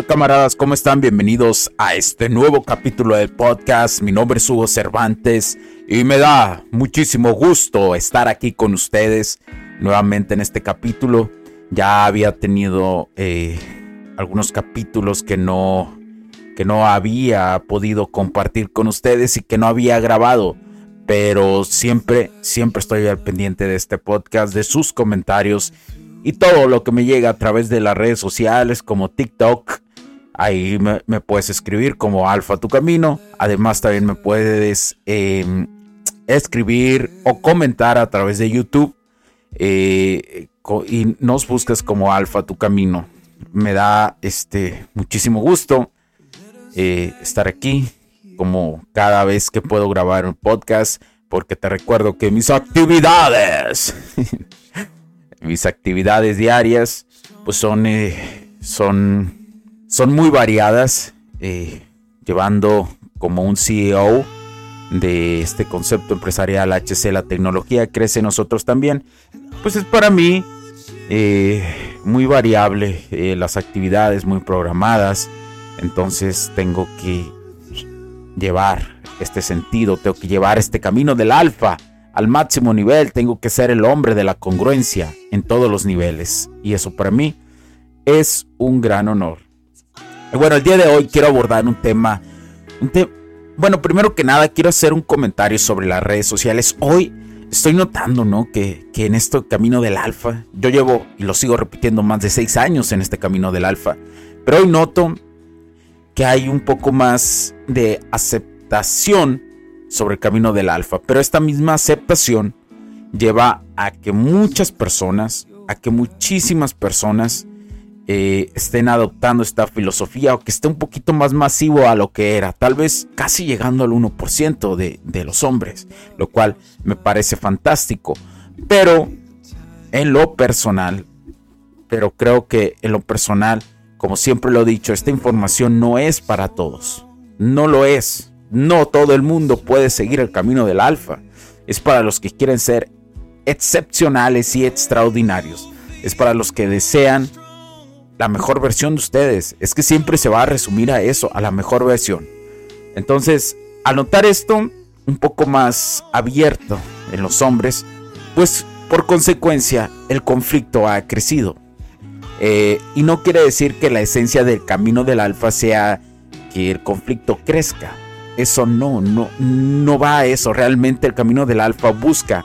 Camaradas? ¿Cómo están? Bienvenidos a este nuevo capítulo del podcast. Mi nombre es Hugo Cervantes y me da muchísimo gusto estar aquí con ustedes nuevamente en este capítulo. Ya había tenido eh, algunos capítulos que no, que no había podido compartir con ustedes y que no había grabado. Pero siempre, siempre estoy al pendiente de este podcast, de sus comentarios y todo lo que me llega a través de las redes sociales como TikTok. Ahí me, puedes escribir como Alfa Tu Camino. Además también me puedes em, escribir o comentar a través de YouTube. Eh, y nos buscas como Alfa Tu Camino. Me da este, muchísimo gusto eh, estar aquí como cada vez que puedo grabar un podcast. Porque te recuerdo que mis actividades mis actividades diarias pues son, eh, son, son muy variadas, eh, llevando como un CEO de este concepto empresarial HC, la tecnología crece nosotros también, pues es para mí eh, muy variable, las actividades muy programadas, entonces tengo que llevar este sentido, tengo que llevar este camino del alfa al máximo nivel, tengo que ser el hombre de la congruencia en todos los niveles. Y eso para mí es un gran honor. Y bueno, el día de hoy quiero abordar un tema, bueno, primero que nada quiero hacer un comentario sobre las redes sociales. Hoy estoy notando, ¿no? Que, que en este camino del alfa, yo llevo, y lo sigo repitiendo, más de seis años en este camino del alfa, pero hoy noto que hay un poco más de aceptación sobre el camino del alfa. Pero esta misma aceptación lleva a que muchas personas, a que muchísimas personas eh, estén adoptando esta filosofía o que esté un poquito más masivo a lo que era, tal vez casi llegando al 1% de, de los hombres, lo cual me parece fantástico. Pero en lo personal, pero creo que en lo personal, como siempre lo he dicho, esta información no es para todos. No lo es. No todo el mundo puede seguir el camino del alfa. Es para los que quieren ser excepcionales y extraordinarios. Es para los que desean la mejor versión de ustedes. Es que siempre se va a resumir a eso, a la mejor versión. Entonces, al notar esto un poco más abierto en los hombres, pues por consecuencia el conflicto ha crecido. Eh, y no quiere decir que la esencia del camino del alfa sea que el conflicto crezca. Eso no, no, no va a eso. Realmente el camino del alfa busca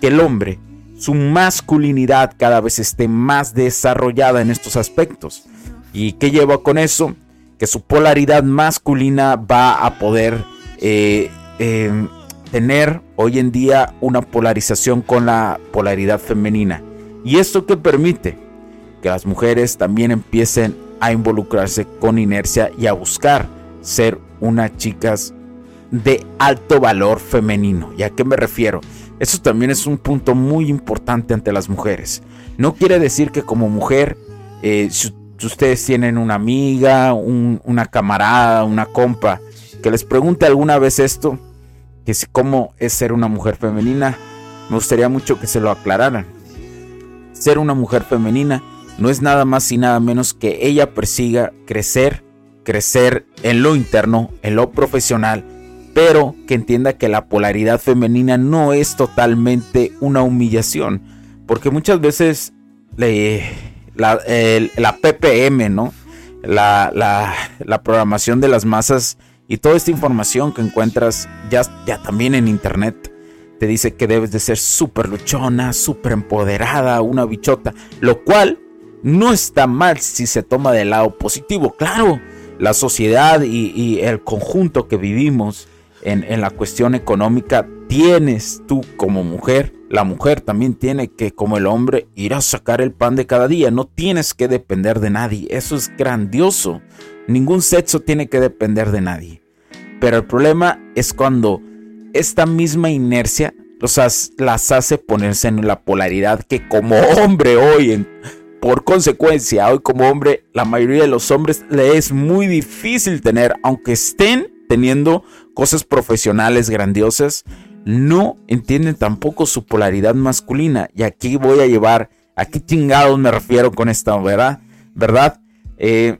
que el hombre, su masculinidad cada vez esté más desarrollada en estos aspectos. ¿Y qué lleva con eso? Que su polaridad masculina va a poder eh, em, tener hoy en día una polarización con la polaridad femenina. ¿Y esto que permite? Que las mujeres también empiecen a involucrarse con inercia y a buscar ser unas chicas de alto valor femenino. ¿Y a qué me refiero? Eso también es un punto muy importante ante las mujeres. No quiere decir que como mujer, eh, si, ustedes tienen una amiga, una camarada, una compa, que les pregunte alguna vez esto, que cómo es ser una mujer femenina, me gustaría mucho que se lo aclararan. Ser una mujer femenina no es nada más y nada menos que ella persiga crecer crecer en lo interno, en lo profesional, pero que entienda que la polaridad femenina no es totalmente una humillación, porque muchas veces la, la, PPM, ¿no? La, la, programación de las masas y toda esta información que encuentras ya, ya también en internet. Te dice que debes de ser súper luchona, súper empoderada, una bichota. Lo cual no está mal si se toma del lado positivo. Claro, la sociedad y, el conjunto que vivimos en, la cuestión económica, tienes tú como mujer, la mujer también tiene que, como el hombre, ir a sacar el pan de cada día. No tienes que depender de nadie. Eso es grandioso. Ningún sexo tiene que depender de nadie. Pero el problema es cuando esta misma inercia las hace ponerse en la polaridad que como hombre hoy en por consecuencia, hoy como hombre, la mayoría de los hombres le es muy difícil tener, aunque estén teniendo cosas profesionales grandiosas, no entienden tampoco su polaridad masculina. Y aquí voy a llevar, aquí chingados me refiero con esta, ¿verdad? ¿Verdad? Eh,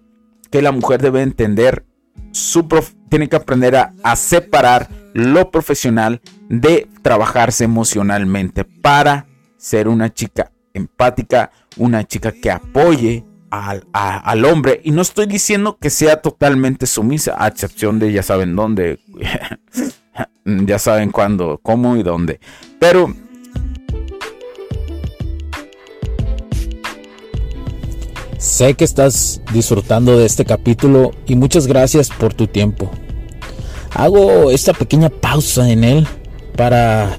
que la mujer debe entender, su tiene que aprender a separar lo profesional de trabajarse emocionalmente para ser una chica empática, una chica que apoye al, hombre. Y no estoy diciendo que sea totalmente sumisa, a excepción de ya saben dónde, ya saben cuándo, cómo y dónde. Pero... Sé que estás disfrutando de este capítulo y muchas gracias por tu tiempo. Hago esta pequeña pausa en él para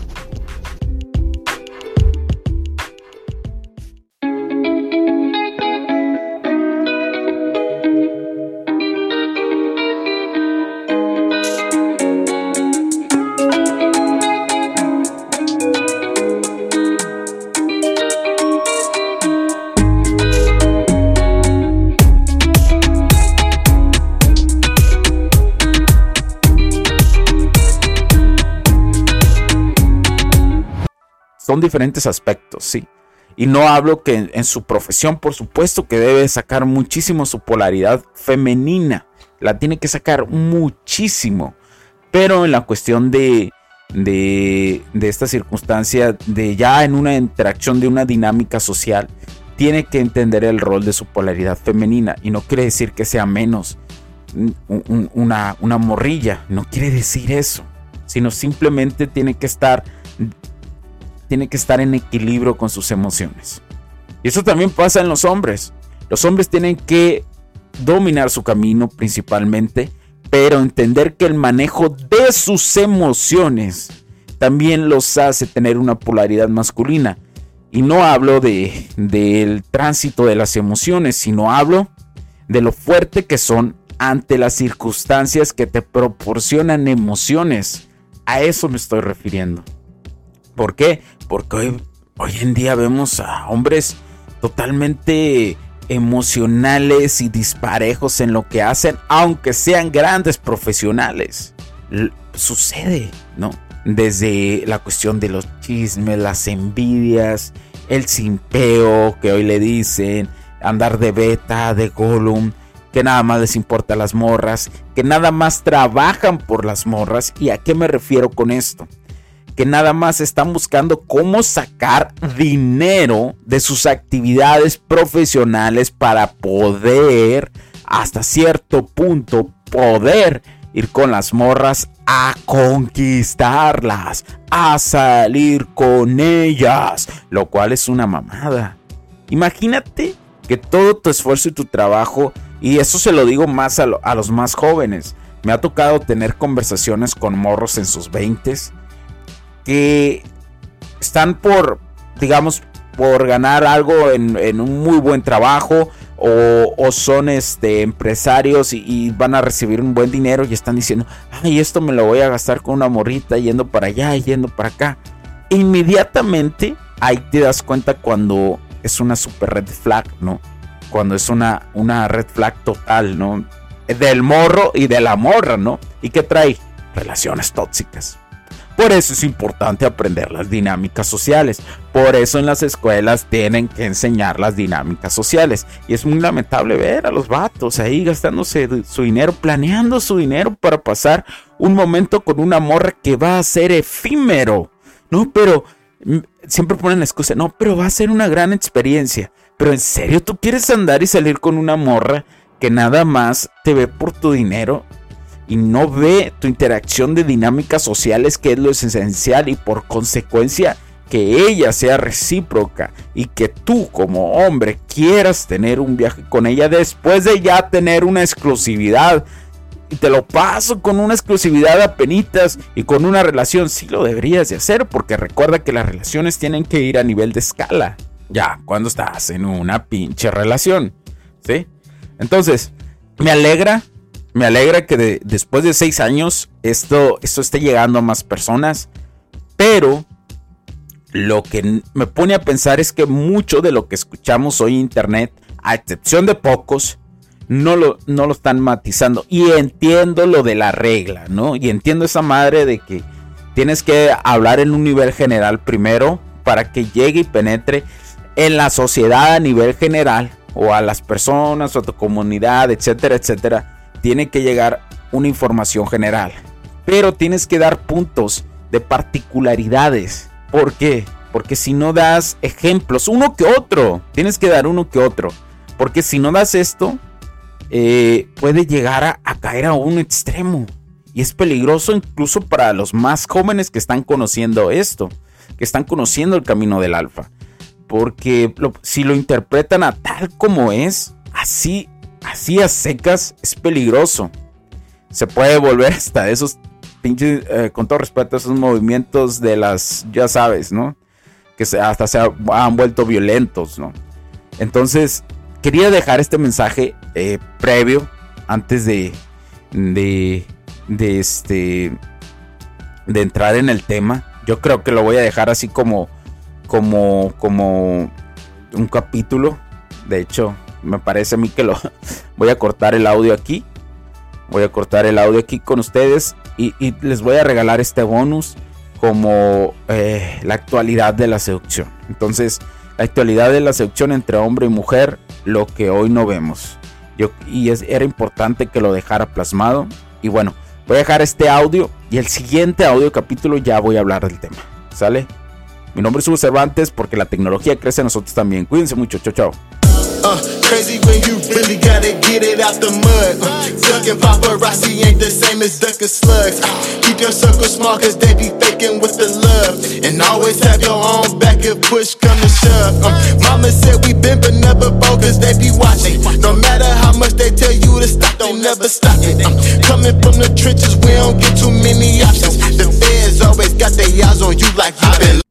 Son diferentes aspectos, sí. Y no hablo que en, su profesión, por supuesto, que debe sacar muchísimo su polaridad femenina. La tiene que sacar muchísimo. Pero en la cuestión de, de, de esta circunstancia, de ya en una interacción de una dinámica social, tiene que entender el rol de su polaridad femenina. Y no quiere decir que sea menos una, una morrilla. No quiere decir eso. Sino simplemente tiene que estar tiene que estar en equilibrio con sus emociones. Y eso también pasa en los hombres. Los hombres tienen que dominar su camino principalmente, pero entender que el manejo de sus emociones también los hace tener una polaridad masculina. Y no hablo de, del tránsito de las emociones, sino hablo de lo fuerte que son ante las circunstancias que te proporcionan emociones. A eso me estoy refiriendo. ¿Por qué? Porque hoy, hoy en día vemos a hombres totalmente emocionales y disparejos en lo que hacen, aunque sean grandes profesionales. sucede, ¿no? Desde la cuestión de los chismes, las envidias, el simpeo que hoy le dicen, andar de beta, de Gollum, que nada más les importa las morras, que nada más trabajan por las morras. ¿Y a qué me refiero con esto? Que nada más están buscando cómo sacar dinero de sus actividades profesionales para poder, hasta cierto punto, poder ir con las morras a conquistarlas, a salir con ellas, lo cual es una mamada. Imagínate que todo tu esfuerzo y tu trabajo, y eso se lo digo más a, a los más jóvenes, me ha tocado tener conversaciones con morros en sus 20s que están por, digamos, por ganar algo en, un muy buen trabajo o, son este, empresarios y, van a recibir un buen dinero y están diciendo, ay, esto me lo voy a gastar con una morrita yendo para allá yendo para acá. Inmediatamente ahí te das cuenta cuando es una super red flag, ¿no? Cuando es una, una red flag total, ¿no? Del morro y de la morra, ¿no? ¿Y qué trae? Relaciones tóxicas. Por eso es importante aprender las dinámicas sociales. Por eso en las escuelas tienen que enseñar las dinámicas sociales. Y es muy lamentable ver a los vatos ahí gastándose su dinero, planeando su dinero para pasar un momento con una morra que va a ser efímero. No, pero mm, siempre ponen la excusa, no, pero va a ser una gran experiencia. Pero en serio, ¿tú quieres andar y salir con una morra que nada más te ve por tu dinero y no ve tu interacción de dinámicas sociales que es lo esencial y por consecuencia que ella sea recíproca y que tú como hombre quieras tener un viaje con ella después de ya tener una exclusividad. Y te lo paso con una exclusividad a penitas y con una relación. Sí lo deberías de hacer porque recuerda que las relaciones tienen que ir a nivel de escala. Ya, cuando estás en una pinche relación. ¿Sí? Entonces, me alegra me alegra que después de seis años esto, esto esté llegando a más personas. Pero lo que me pone a pensar es que mucho de lo que escuchamos hoy en internet, a excepción de pocos, no lo, no lo están matizando. Y entiendo lo de la regla, ¿no? Y entiendo esa madre de que tienes que hablar en un nivel general primero para que llegue y penetre en la sociedad a nivel general o a las personas o a tu comunidad, etcétera, etcétera tiene que llegar una información general. Pero tienes que dar puntos de particularidades. ¿Por qué? Porque si no das ejemplos, uno que otro, tienes que dar uno que otro. Porque si no das esto, eh, puede llegar a, a caer a un extremo. Y es peligroso incluso para los más jóvenes que están conociendo esto, que están conociendo el camino del alfa. Porque si lo interpretan a tal como es, así así a secas es peligroso. Se puede volver hasta esos pinches, eh, con todo respeto, esos movimientos de las, ya sabes, ¿no? Que hasta se han vuelto violentos, ¿no? Entonces, quería dejar este mensaje eh, previo antes de, de, de este, de entrar en el tema. Yo creo que lo voy a dejar así como, como, como un capítulo. De hecho, me parece a mí que lo voy a cortar el audio aquí. Voy a cortar el audio aquí con ustedes y, les voy a regalar este bonus como eh, la actualidad de la seducción. Entonces, la actualidad de la seducción entre hombre y mujer, lo que hoy no vemos. Yo, y es, era importante que lo dejara plasmado. Y bueno, voy a dejar este audio y el siguiente audio capítulo ya voy a hablar del tema. ¿Sale? Mi nombre es Hugo Cervantes porque la tecnología crece en nosotros también. Cuídense mucho. Chao, chao. Uh, crazy when you really gotta get it out the mud. Uh, ducking paparazzi ain't the same as ducking slugs. Uh, keep your circle small cause they be faking with the love. And always have your own back if push come to shove. Um, mama said we been but never bogus, they be watching. No matter how much they tell you to stop, don't never stop it. Um, coming from the trenches, we don't get too many options. The feds always got their eyes on you like you been.